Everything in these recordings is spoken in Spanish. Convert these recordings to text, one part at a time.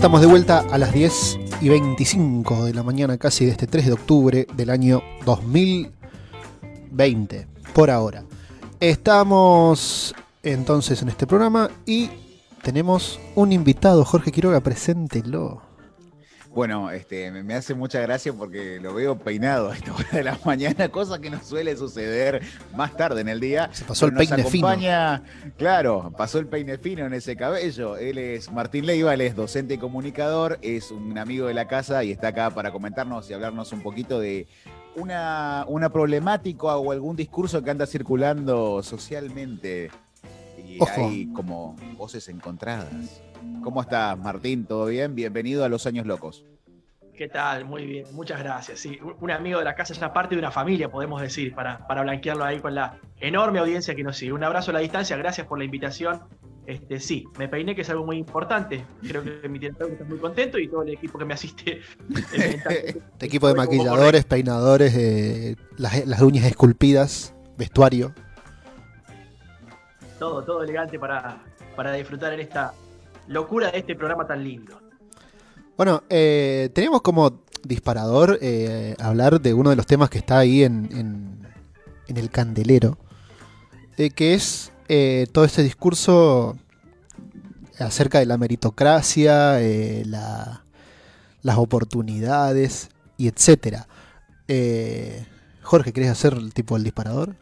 estamos de vuelta a las 10 y 25 de la mañana, casi de este 3 de octubre del año 2020, por ahora. Estamos entonces en este programa y tenemos un invitado, Jorge Quiroga, preséntelo. Bueno, este, me hace mucha gracia porque lo veo peinado a esta hora de la mañana, cosa que no suele suceder más tarde en el día. Se pasó el peine acompaña, fino. Claro, pasó el peine fino en ese cabello. Él es Martín Leiva, él es docente y comunicador, es un amigo de la casa y está acá para comentarnos y hablarnos un poquito de una, una problemática o algún discurso que anda circulando socialmente. Y hay como voces encontradas. ¿Cómo estás, Martín? ¿Todo bien? Bienvenido a Los Años Locos. ¿Qué tal? Muy bien, muchas gracias. Sí, un amigo de la casa es una parte de una familia, podemos decir, para, para blanquearlo ahí con la enorme audiencia que nos sigue. Un abrazo a la distancia, gracias por la invitación. Este, sí, me peiné, que es algo muy importante. Creo que mi terapeuta está muy contento y todo el equipo que me asiste. este equipo de maquilladores, peinadores, eh, las, las uñas esculpidas, vestuario. Todo, todo elegante para, para disfrutar en esta locura de este programa tan lindo. Bueno, eh, tenemos como disparador eh, hablar de uno de los temas que está ahí en, en, el candelero, eh, que es todo este discurso acerca de la meritocracia, las oportunidades y etcétera. Jorge, ¿querés hacer el tipo del disparador?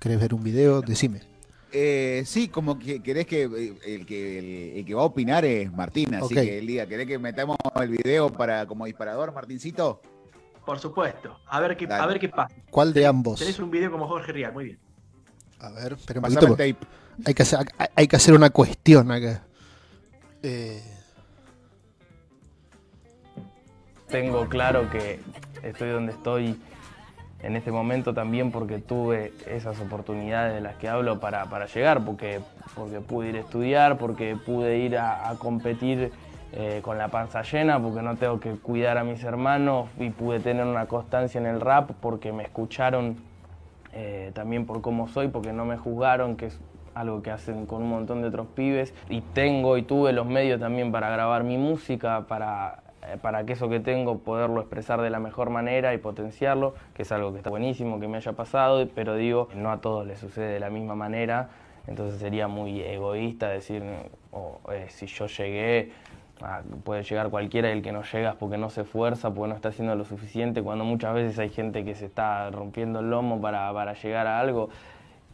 ¿Querés ver un video? Decime. Eh, sí, como que querés que eh, el, que el, que va a opinar es Martín, así que el día, ¿querés que metamos el video para como disparador, Martincito? Por supuesto. A ver qué, a ver qué pasa. ¿Cuál de ambos? Tenés un video como Jorge Rial, muy bien. A ver, pero un tape. Hay que, hacer, hay que hacer una cuestión acá. Eh... Tengo claro que estoy donde estoy en este momento también porque tuve esas oportunidades de las que hablo para, llegar, porque, porque pude ir a estudiar, porque pude ir a, competir eh, con la panza llena, porque no tengo que cuidar a mis hermanos y pude tener una constancia en el rap porque me escucharon eh, también por cómo soy, porque no me juzgaron, que es algo que hacen con un montón de otros pibes. Y tengo y tuve los medios también para grabar mi música, para para que eso que tengo poderlo expresar de la mejor manera y potenciarlo, que es algo que está buenísimo que me haya pasado, pero digo, no a todos les sucede de la misma manera, entonces sería muy egoísta decir, oh, eh, si yo llegué, ah, puede llegar cualquiera y el que no llega es porque no se esfuerza, porque no está haciendo lo suficiente, cuando muchas veces hay gente que se está rompiendo el lomo para, para llegar a algo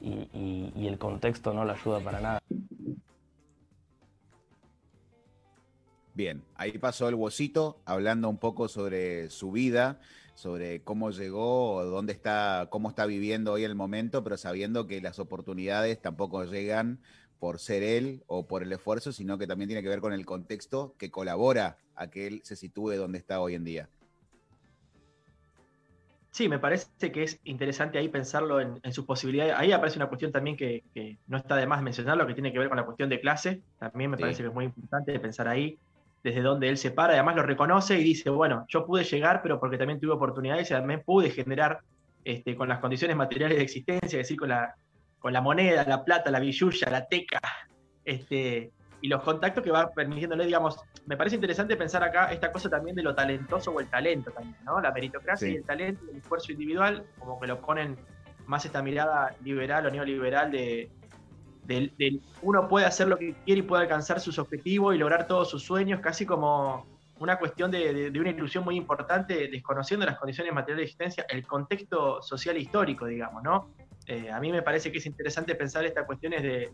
y el contexto no lo ayuda para nada. Bien, ahí pasó el Bocito hablando un poco sobre su vida, sobre cómo llegó, dónde está, cómo está viviendo hoy el momento, pero sabiendo que las oportunidades tampoco llegan por ser él o por el esfuerzo, sino que también tiene que ver con el contexto que colabora a que él se sitúe donde está hoy en día. Sí, me parece que es interesante ahí pensarlo en, sus posibilidades. Ahí aparece una cuestión también que, no está de más mencionarlo, que tiene que ver con la cuestión de clase. También me parece que es muy importante pensar ahí desde donde él se para, además lo reconoce y dice, bueno, yo pude llegar, pero porque también tuve oportunidades y también pude generar este, con las condiciones materiales de existencia, es decir, con la, con la moneda, la plata, la billulla, la teca, este, y los contactos que va permitiéndole, digamos, me parece interesante pensar acá esta cosa también de lo talentoso o el talento también, ¿no? La meritocracia y el talento, el esfuerzo individual, como que lo ponen más esta mirada liberal o neoliberal de, uno puede hacer lo que quiere y puede alcanzar sus objetivos y lograr todos sus sueños, casi como una cuestión de, una ilusión muy importante, desconociendo las condiciones materiales de existencia, el contexto social e histórico, digamos, ¿no? Eh, a mí me parece que es interesante pensar estas cuestiones de,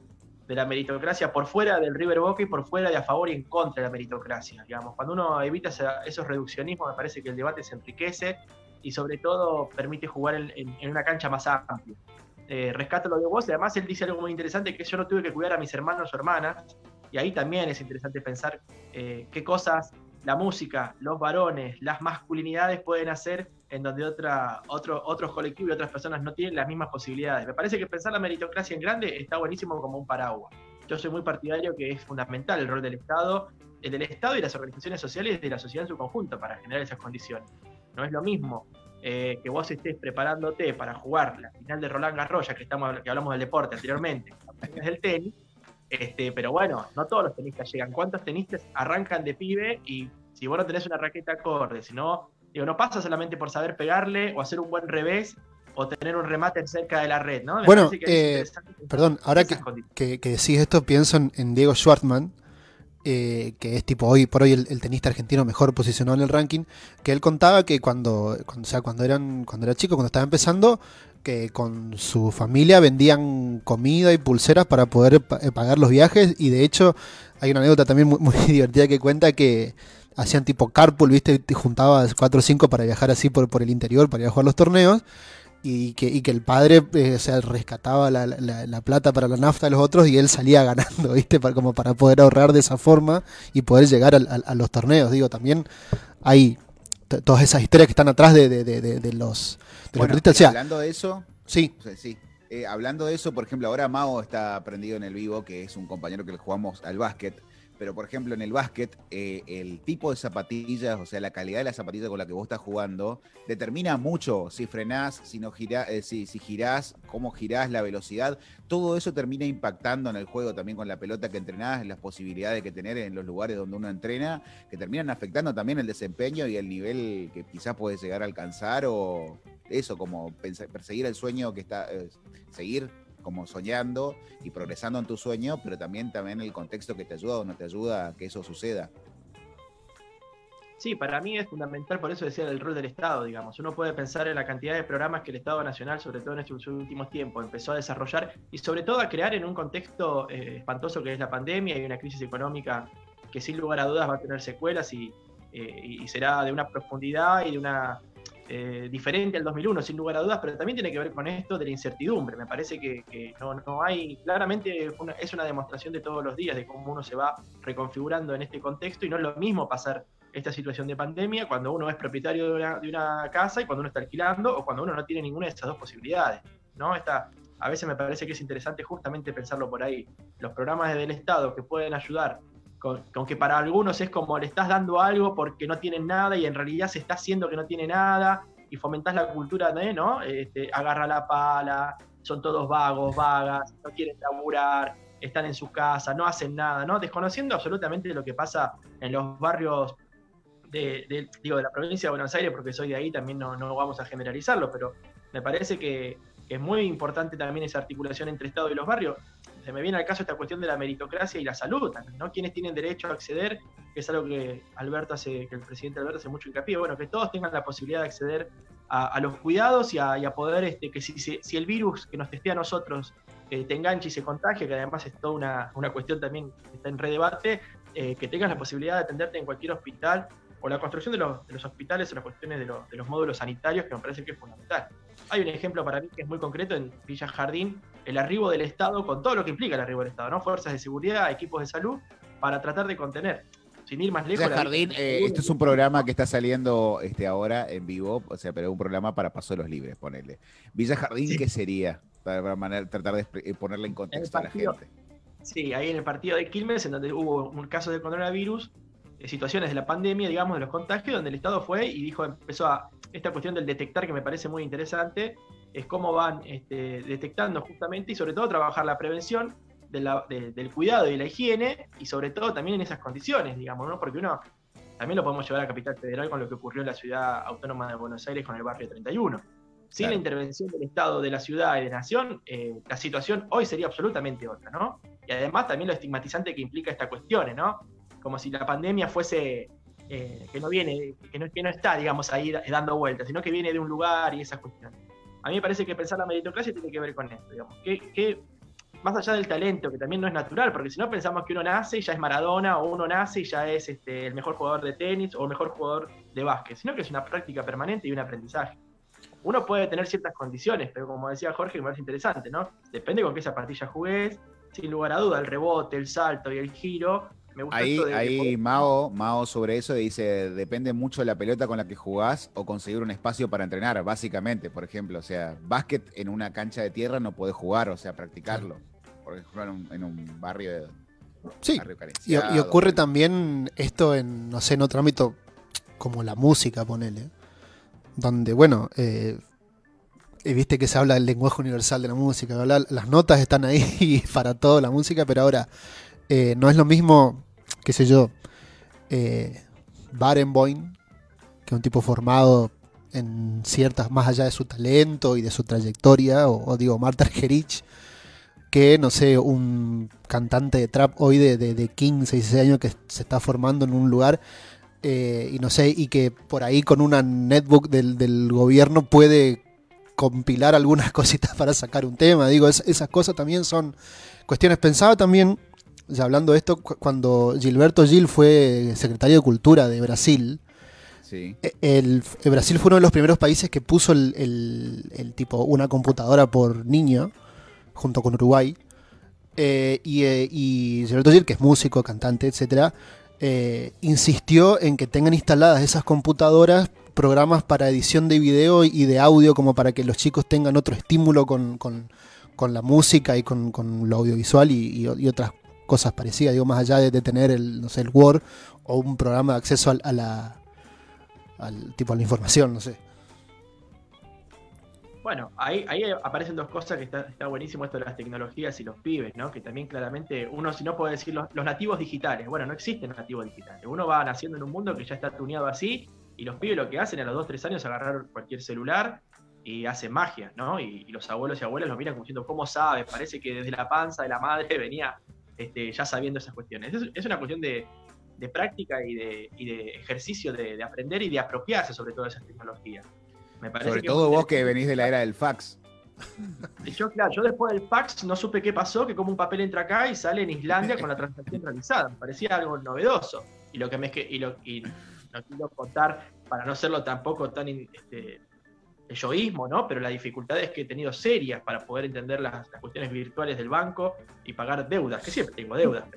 la meritocracia por fuera del River Boca y por fuera de a favor y en contra de la meritocracia, digamos. Cuando uno evita esos reduccionismos, me parece que el debate se enriquece y sobre todo permite jugar en una cancha más amplia eh, rescato lo de vos, y además él dice algo muy interesante, que yo no tuve que cuidar a mis hermanos o hermanas, y ahí también es interesante pensar eh, qué cosas la música, los varones, las masculinidades pueden hacer en donde otra, otro, otros colectivos y otras personas no tienen las mismas posibilidades. Me parece que pensar la meritocracia en grande está buenísimo como un paraguas. Yo soy muy partidario que es fundamental el rol del Estado, el del Estado y las organizaciones sociales de la sociedad en su conjunto para generar esas condiciones. No es lo mismo eh, que vos estés preparándote para jugar la final de Roland Garros, ya que, estamos, que hablamos del deporte anteriormente, del tenis, Este, pero bueno, no todos los tenistas llegan. ¿Cuántos tenistas arrancan de pibe y si vos no tenés una raqueta acorde, si no, digo, no pasa solamente por saber pegarle o hacer un buen revés o tener un remate cerca de la red, ¿no? bueno, eh, perdón, ahora que, decís esto, pienso en, Diego Schwartzman, eh, que es tipo hoy por hoy el, tenista argentino mejor posicionado en el ranking, que él contaba que cuando, cuando, sea, cuando, eran, cuando era chico, cuando estaba empezando, que con su familia vendían comida y pulseras para poder eh, pagar los viajes. Y de hecho hay una anécdota también muy, divertida que cuenta que hacían tipo carpool, viste, te juntabas cuatro o cinco para viajar así por, por el interior, para ir a jugar los torneos y que, y que el padre eh, o rescataba la, la, plata para la nafta de los otros y él salía ganando, ¿viste? Para, como para poder ahorrar de esa forma y poder llegar a, los torneos. Digo, también hay todas esas historias que están atrás de, de, de los hablando de eso. Sí. sí. Eh, hablando de eso, por ejemplo, ahora Mao está aprendido en el vivo, que es un compañero que le jugamos al básquet. Pero, por ejemplo, en el básquet, eh, el tipo de zapatillas, o sea, la calidad de la zapatilla con la que vos estás jugando, determina mucho si frenás, si, no eh, si, si girás, cómo girás, la velocidad. Todo eso termina impactando en el juego también con la pelota que entrenás, las posibilidades que tener en los lugares donde uno entrena, que terminan afectando también el desempeño y el nivel que quizás puedes llegar a alcanzar o eso, como perseguir el sueño que está, eh, seguir como soñando y progresando en tu sueño, pero también, también el contexto que te ayuda o no te ayuda a que eso suceda. Sí, para mí es fundamental, por eso decía el rol del Estado, digamos. Uno puede pensar en la cantidad de programas que el Estado Nacional, sobre todo en estos últimos tiempos, empezó a desarrollar y sobre todo a crear en un contexto eh, espantoso que es la pandemia y una crisis económica que sin lugar a dudas va a tener secuelas y, eh, y será de una profundidad y de una eh, diferente al 2001, sin lugar a dudas, pero también tiene que ver con esto de la incertidumbre. Me parece que, no, hay, claramente es una demostración de todos los días de cómo uno se va reconfigurando en este contexto y no es lo mismo pasar esta situación de pandemia cuando uno es propietario de una, casa y cuando uno está alquilando o cuando uno no tiene ninguna de esas dos posibilidades. ¿no? Esta, a veces me parece que es interesante justamente pensarlo por ahí. Los programas del Estado que pueden ayudar con, que para algunos es como le estás dando algo porque no tienen nada y en realidad se está haciendo que no tiene nada y fomentás la cultura de, ¿no? Este, agarra la pala, son todos vagos, vagas, no quieren laburar, están en su casa, no hacen nada, ¿no? Desconociendo absolutamente lo que pasa en los barrios de, digo, de la provincia de Buenos Aires, porque soy de ahí, también no, no vamos a generalizarlo, pero me parece que es muy importante también esa articulación entre Estado y los barrios se me viene al caso esta cuestión de la meritocracia y la salud también, ¿no? Quienes tienen derecho a acceder, que es algo que Alberto hace, que el presidente Alberto hace mucho hincapié, bueno, que todos tengan la posibilidad de acceder a, los cuidados y a, poder, este, que si, si, el virus que nos testea a nosotros eh, te enganche y se contagie, que además es toda una, una cuestión también que está en redebate, eh, que tengas la posibilidad de atenderte en cualquier hospital o la construcción de los, de los hospitales o las cuestiones de, de los módulos sanitarios, que me parece que es fundamental. Hay un ejemplo para mí que es muy concreto en Villa Jardín, el arribo del Estado, con todo lo que implica el arribo del Estado, ¿no? Fuerzas de seguridad, equipos de salud, para tratar de contener. Sin ir más lejos. Villa Jardín, eh, este es un programa que está saliendo este, ahora en vivo, o sea, pero es un programa para Paso de los Libres, ponerle. Villa Jardín, ¿qué sería? Para, tratar de eh, ponerle en contexto a la gente. Sí, ahí en el partido de Quilmes, en donde hubo un caso de coronavirus, eh, situaciones de la pandemia, digamos, de los contagios, donde el Estado fue y dijo, empezó a, esta cuestión del detectar que me parece muy interesante, es cómo van este, detectando justamente y sobre todo trabajar la prevención del cuidado y la higiene y sobre todo también en esas condiciones, digamos, ¿no? Porque uno también lo podemos llevar a Capital Federal con lo que ocurrió en la ciudad autónoma de Buenos Aires con el barrio 31. Sin la intervención del Estado, de la ciudad y de la nación, eh, la situación hoy sería absolutamente otra, ¿no? Y además también lo estigmatizante que implica esta cuestión, ¿no? Como si la pandemia fuese eh, que no viene, que no, que no está, digamos, ahí dando vueltas, sino que viene de un lugar y esas cuestiones. A mí me parece que pensar la meritocracia tiene que ver con esto, digamos. Que, más allá del talento, que también no es natural, porque si no pensamos que uno nace y ya es Maradona, o uno nace y ya es este, el mejor jugador de tenis o el mejor jugador de básquet, sino que es una práctica permanente y un aprendizaje. Uno puede tener ciertas condiciones, pero como decía Jorge, me parece interesante, ¿no? Depende con qué zapatilla jugués, sin lugar a duda, el rebote, el salto y el giro ahí, ahí Mao, Mao sobre eso dice, depende mucho de la pelota con la que jugás o conseguir un espacio para entrenar, básicamente, por ejemplo. O sea, básquet en una cancha de tierra no podés jugar, o sea, practicarlo. Por ejemplo, en un, barrio Sí, y, ocurre también esto en, no sé, en otro ámbito como la música, ponele. Donde, bueno, eh, viste que se habla del lenguaje universal de la música, las notas están ahí para toda la música, pero ahora eh, no es lo mismo, qué sé yo, eh, que es un tipo formado en ciertas, más allá de su talento y de su trayectoria, o, digo, Marta Gerich, que, no sé, un cantante de trap hoy de, de, 15, 16 años que se está formando en un lugar, eh, y no sé, y que por ahí con una netbook del, del gobierno puede compilar algunas cositas para sacar un tema. Digo, esas cosas también son cuestiones. Pensaba también, ya hablando de esto, cuando Gilberto Gil fue secretario de Cultura de Brasil, Sí. E, el, Brasil fue uno de los primeros países que puso el, tipo una computadora por niño, junto con Uruguay. Eh, y, eh, y Gilberto Gil, que es músico, cantante, etcétera, eh, insistió en que tengan instaladas esas computadoras programas para edición de video y de audio como para que los chicos tengan otro estímulo con, la música y con, lo audiovisual y, otras cosas parecidas, digo, más allá de, tener el, no sé, el Word o un programa de acceso a, la al tipo a la información, no sé. Bueno, ahí, aparecen dos cosas que está, buenísimo esto de las tecnologías y los pibes, ¿no? Que también claramente uno, si no puede decir los, nativos digitales, bueno, no existen nativos digitales. Uno va naciendo en un mundo que ya está tuneado así y los pibes lo que hacen a los 2, 3 años es agarrar cualquier celular y hacen magia, ¿no? Y, los abuelos y abuelas los miran como diciendo, ¿cómo sabe? Parece que desde la panza de la madre venía este, ya sabiendo esas cuestiones. Es, una cuestión de, práctica y de, ejercicio de, aprender y de apropiarse sobre todas esas tecnologías. Me parece sobre todo vos que venís de la era del fax. Yo, claro, yo después del fax no supe qué pasó, que como un papel entra acá y sale en Islandia con la transacción realizada. Me parecía algo novedoso. Y lo que me y lo, y no quiero contar para no serlo tampoco tan este, yoísmo, ¿no? Pero la dificultad es que he tenido serias para poder entender las, cuestiones virtuales del banco y pagar deudas, que siempre tengo deudas.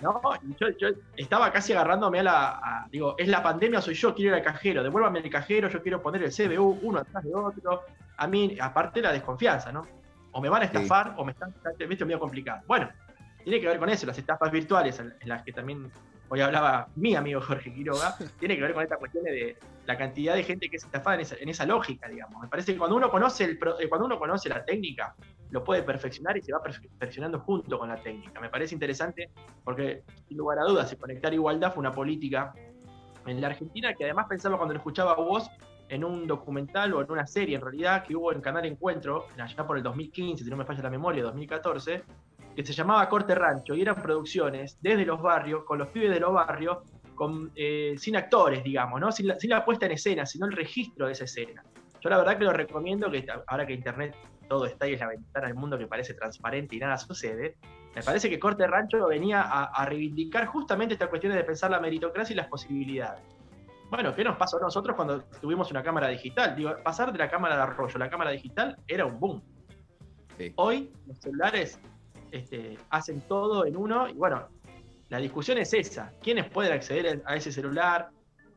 ¿No? yo, estaba casi agarrándome a la. digo, es la pandemia, soy yo, quiero ir al cajero, devuélvame el cajero, yo quiero poner el CBU uno atrás de otro. A mí, aparte la desconfianza, ¿no? O me van a estafar o me están. Viste, medio complicado. Bueno, tiene que ver con eso, las estafas virtuales, en las que también hoy hablaba mi amigo Jorge Quiroga, tiene que ver con esta cuestión de la cantidad de gente que es estafada en esa, lógica, digamos. Me parece que cuando uno conoce el eh, cuando uno conoce la técnica, lo puede perfeccionar y se va perfeccionando junto con la técnica. Me parece interesante porque, sin lugar a dudas, conectar igualdad fue una política en la Argentina que además pensaba cuando lo escuchaba a vos en un documental o en una serie en realidad que hubo en Canal Encuentro, allá por el 2015, si no me falla la memoria, 2014, que se llamaba Corte Rancho y eran producciones desde los barrios, con los pibes de los barrios, con, eh, sin actores, digamos, ¿no? Sin la, puesta en escena, sino el registro de esa escena. Yo la verdad que lo recomiendo, que ahora que Internet todo está y es la ventana del mundo que parece transparente y nada sucede, me parece que Corte Rancho venía a, reivindicar justamente esta cuestión de pensar la meritocracia y las posibilidades. Bueno, ¿qué nos pasó a nosotros cuando tuvimos una cámara digital? Digo, pasar de la cámara de arroyo a la cámara digital era un boom. Hoy los celulares este, hacen todo en uno y bueno, la discusión es esa, ¿quiénes pueden acceder a ese celular?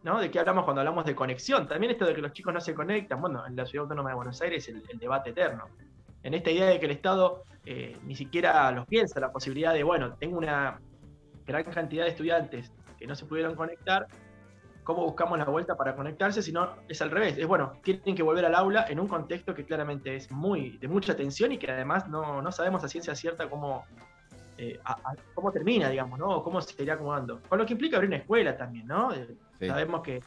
¿no? ¿De qué hablamos cuando hablamos de conexión? También esto de que los chicos no se conectan, bueno, en la Ciudad Autónoma de Buenos Aires el, el debate eterno. En esta idea de que el Estado eh, ni siquiera los piensa, la posibilidad de, bueno, tengo una gran cantidad de estudiantes que no se pudieron conectar, cómo buscamos la vuelta para conectarse, sino es al revés. Es bueno, tienen que volver al aula en un contexto que claramente es muy de mucha tensión y que además no, sabemos a ciencia cierta cómo, eh, cómo termina, digamos, ¿no? O cómo se irá acomodando. Con lo que implica abrir una escuela también, ¿no? Eh, sabemos que,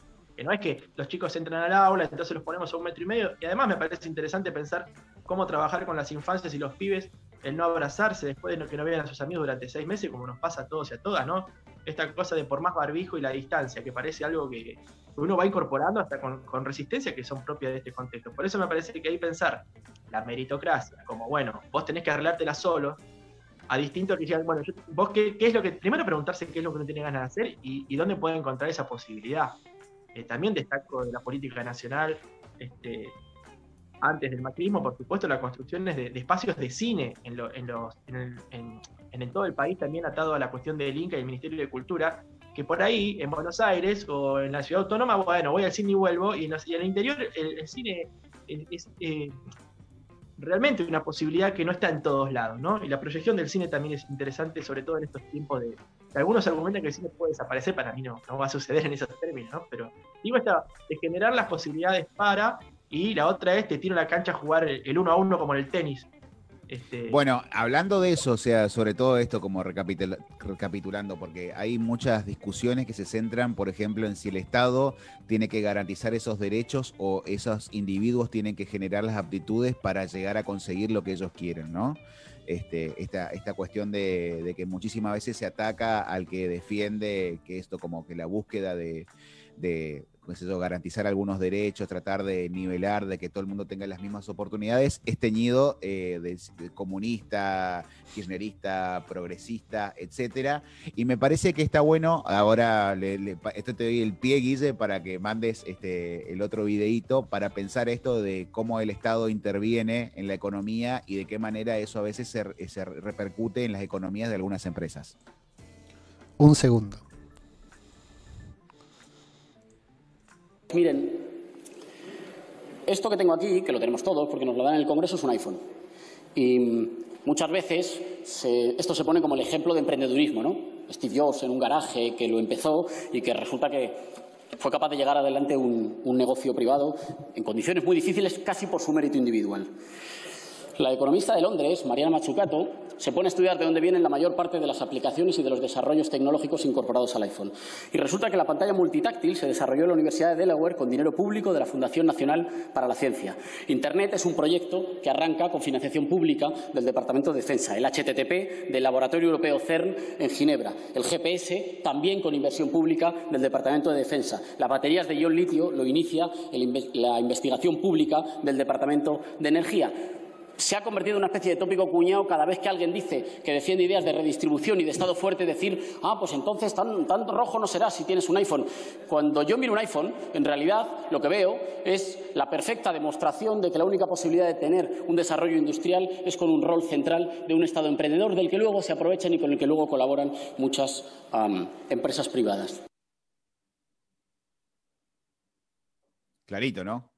no es que los chicos entran al aula, entonces los ponemos a un metro y medio. Y además me parece interesante pensar cómo trabajar con las infancias y los pibes, el no abrazarse después de que no vean a sus amigos durante seis meses, como nos pasa a todos y a todas, ¿no? Esta cosa de por más barbijo y la distancia, que parece algo que uno va incorporando hasta con, resistencia que son propias de este contexto. Por eso me parece que hay que pensar la meritocracia, como bueno, vos tenés que arreglártela solo, a distinto que digan, bueno, vos qué, es lo que, primero preguntarse qué es lo que uno tiene ganas de hacer y, dónde puede encontrar esa posibilidad. Eh, también destaco de la política nacional, este, antes del macrismo, por supuesto, la construcción de, de espacios de cine en, en, todo el país, también atado a la cuestión del Inca y el Ministerio de Cultura, que por ahí, en Buenos Aires o en la ciudad autónoma, bueno, voy al cine y vuelvo, y en, el interior el, cine es eh, realmente una posibilidad que no está en todos lados, ¿no? Y la proyección del cine también es interesante, sobre todo en estos tiempos de... algunos argumentan que el cine puede desaparecer, para mí no, no va a suceder en esos términos, ¿no? Pero digo esta, de generar las posibilidades para y la otra es te tiro la cancha a jugar el uno a uno como en el tenis. Este, bueno, hablando de eso, o sea, sobre todo esto como recapitulando, porque hay muchas discusiones que se centran, por ejemplo, en si el Estado tiene que garantizar esos derechos o esos individuos tienen que generar las aptitudes para llegar a conseguir lo que ellos quieren, ¿no? Este, esta, esta cuestión de, que muchísimas veces se ataca al que defiende que esto como que la búsqueda de garantizar algunos derechos, tratar de nivelar, de que todo el mundo tenga las mismas oportunidades, es teñido eh, de, comunista, kirchnerista, progresista, etcétera. Y me parece que está bueno, ahora esto te doy el pie, Guille, para que mandes este, el otro videíto para pensar esto de cómo el Estado interviene en la economía y de qué manera eso a veces se repercute en las economías de algunas empresas. Un segundo. Miren, esto que tengo aquí, que lo tenemos todos porque nos lo dan en el Congreso, es un iPhone. Y muchas veces esto se pone como el ejemplo de emprendedurismo, ¿no? Steve Jobs en un garaje que lo empezó y que resulta que fue capaz de llegar adelante un, un negocio privado en condiciones muy difíciles casi por su mérito individual. La economista de Londres, Mariana Mazzucato, se pone a estudiar de dónde vienen la mayor parte de las aplicaciones y de los desarrollos tecnológicos incorporados al iPhone. Y resulta que la pantalla multitáctil se desarrolló en la Universidad de Delaware con dinero público de la Fundación Nacional para la Ciencia. Internet es un proyecto que arranca con financiación pública del Departamento de Defensa, el HTTP del Laboratorio Europeo CERN en Ginebra, el GPS también con inversión pública del Departamento de Defensa. Las baterías de ion litio lo inicia la investigación pública del Departamento de Energía se ha convertido en una especie de tópico cuñado cada vez que alguien dice que defiende ideas de redistribución y de Estado fuerte, decir, ah, pues entonces tan, rojo no será si tienes un iPhone. Cuando yo miro un iPhone, en realidad lo que veo es la perfecta demostración de que la única posibilidad de tener un desarrollo industrial es con un rol central de un Estado emprendedor del que luego se aprovechan y con el que luego colaboran muchas empresas privadas. Clarito, ¿no?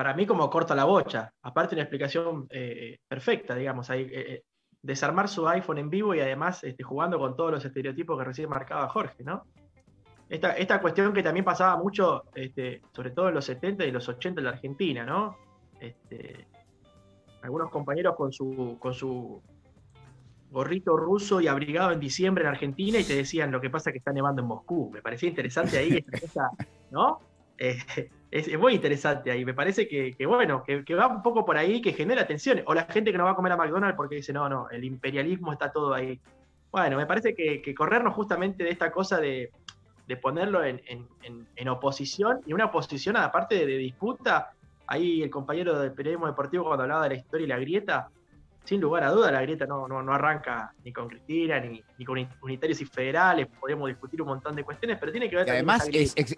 Para mí como corta la bocha. Aparte una explicación eh, perfecta, digamos, ahí, eh, eh, desarmar su iPhone en vivo y además este, jugando con todos los estereotipos que recién marcaba Jorge, ¿no? Esta, esta cuestión que también pasaba mucho, este, sobre todo en los 70 y los 80 en la Argentina, ¿no? Este, algunos compañeros con su, con su gorrito ruso y abrigado en diciembre en Argentina y te decían lo que pasa es que está nevando en Moscú. Me parecía interesante ahí esta cosa, ¿no? es, muy interesante ahí. Me parece que, bueno, que, va un poco por ahí, que genera tensiones. O la gente que no va a comer a McDonald's porque dice, no, no, el imperialismo está todo ahí. Bueno, me parece que, corrernos justamente de esta cosa de, ponerlo en, oposición, y una oposición aparte de, de disputa, ahí el compañero del periodismo deportivo cuando hablaba de la historia y la grieta, sin lugar a duda, la grieta no, no, arranca ni con Cristina, ni, con unitarios y federales, podemos discutir un montón de cuestiones, pero tiene que ver... Y además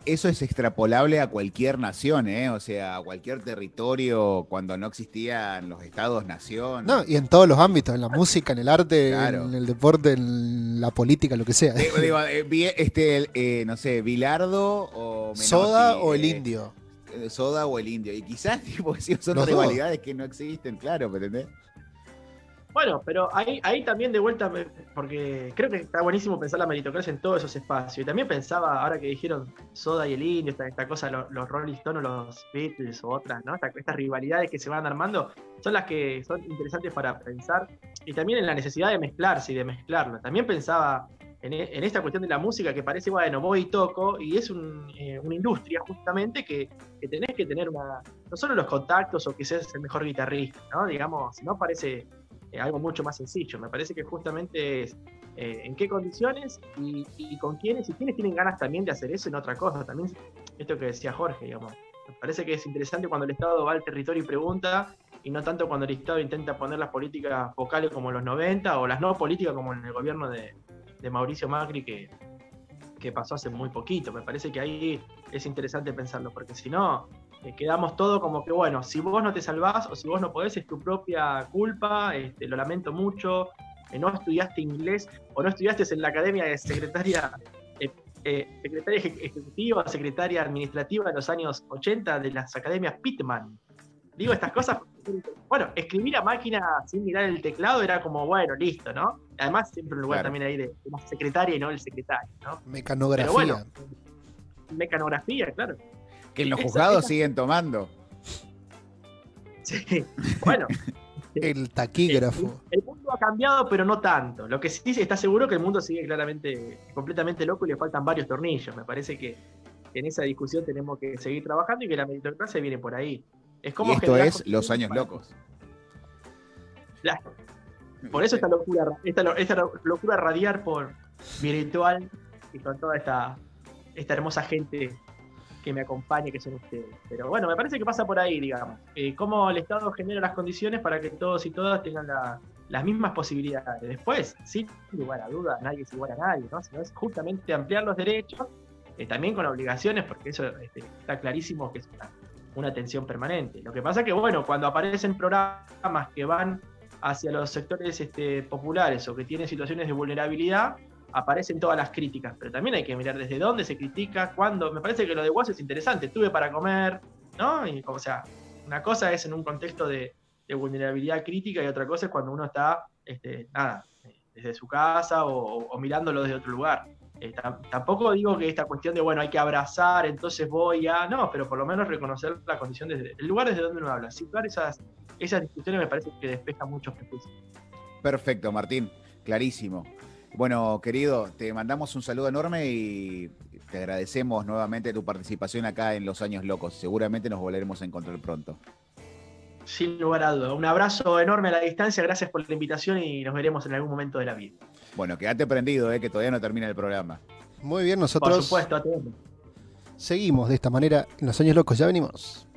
eso es extrapolable a cualquier nación, ¿eh? o sea, a cualquier territorio cuando no existían los estados-nación. No, y en todos los ámbitos, en la música, en el arte, en el deporte, en la política, lo que sea. Digo, eh, este, eh, no sé, Bilardo o... Soda o el indio. Soda o el indio. Y quizás tipo, son rivalidades que no existen, claro, ¿me entendés? Bueno, pero ahí, también de vuelta, porque creo que está buenísimo pensar la meritocracia en todos esos espacios. Y también pensaba, ahora que dijeron Soda y el Indio, esta, esta cosa, los, los Rolling Stones los Beatles o otras, ¿no? estas rivalidades que se van armando son las que son interesantes para pensar. Y también en la necesidad de mezclarse y de mezclarlo. También pensaba en, en esta cuestión de la música que parece, bueno, voy y toco, y es eh, una industria justamente que, que, tenés que tener una, no solo los contactos o que seas el mejor guitarrista, ¿no? Digamos, no parece eh, algo mucho más sencillo. Me parece que justamente es eh, en qué condiciones y, con quiénes, y quiénes tienen ganas también de hacer eso en otra cosa. También esto que decía Jorge. Me parece que es interesante cuando el Estado va al territorio y pregunta, y no tanto cuando el Estado intenta poner las políticas focales como en los 90 o las no políticas como en el gobierno de, Mauricio Macri que, que pasó hace muy poquito. Me parece que ahí es interesante pensarlo, porque si no, quedamos todo como que, bueno, si vos no te salvás o si vos no podés, es tu propia culpa, este, lo lamento mucho, eh, no estudiaste inglés o no estudiaste en la academia de secretaria, eh, eh, secretaria ejecutiva, secretaria administrativa de los años 80 de las academias Pittman. Digo estas cosas, bueno, escribir a máquina sin mirar el teclado era como, bueno, listo, ¿no? Además, siempre un lugar también ahí de, de, secretaria y no el secretario, ¿no? Mecanografía. mecanografía, claro. Que en los juzgados esa- siguen tomando. Sí. Bueno, El taquígrafo. el mundo ha cambiado, pero no tanto. Lo que sí está seguro que el mundo sigue claramente, completamente loco y le faltan varios tornillos. Me parece que en esa discusión tenemos que seguir trabajando y que la meritocracia viene por ahí. Es como Y esto es Los Años para- Locos. Por eso esta locura, esta, lo- esta lo- locura radiar por virtual y con toda esta, esta hermosa gente que me acompaña, que son ustedes. Pero bueno, me parece que pasa por ahí, digamos. Eh, cómo el Estado genera las condiciones para que todos y todas tengan la- las mismas posibilidades. Después, sin lugar a dudas, nadie es igual a nadie, ¿no? Sino es justamente ampliar los derechos, eh, también con obligaciones, porque eso este, está clarísimo que es una, una tensión permanente. Lo que pasa que, bueno, cuando aparecen programas que van hacia los sectores este, populares o que tienen situaciones de vulnerabilidad, aparecen todas las críticas, pero también hay que mirar desde dónde se critica, cuándo. Me parece que lo de Guas es interesante, tuve para comer, ¿no? Y, o sea, una cosa es en un contexto de, vulnerabilidad crítica y otra cosa es cuando uno está, este, nada, desde su casa o, mirándolo desde otro lugar. Eh, tam- tampoco digo que esta cuestión de, bueno, hay que abrazar, entonces voy a. No, pero por lo menos reconocer la condición desde el lugar desde donde uno habla. Situar esas, esas discusiones me parece que despeja muchos prejuicios. Perfecto, Martín. Clarísimo. Bueno, querido, te mandamos un saludo enorme y te agradecemos nuevamente tu participación acá en Los Años Locos. Seguramente nos volveremos a encontrar pronto. Sin lugar a duda. Un abrazo enorme a la distancia, gracias por la invitación y nos veremos en algún momento de la vida. Bueno, quédate prendido, eh, que todavía no termina el programa. Muy bien, Por nosotros supuesto, ATM. seguimos de esta manera en los años locos. Ya venimos.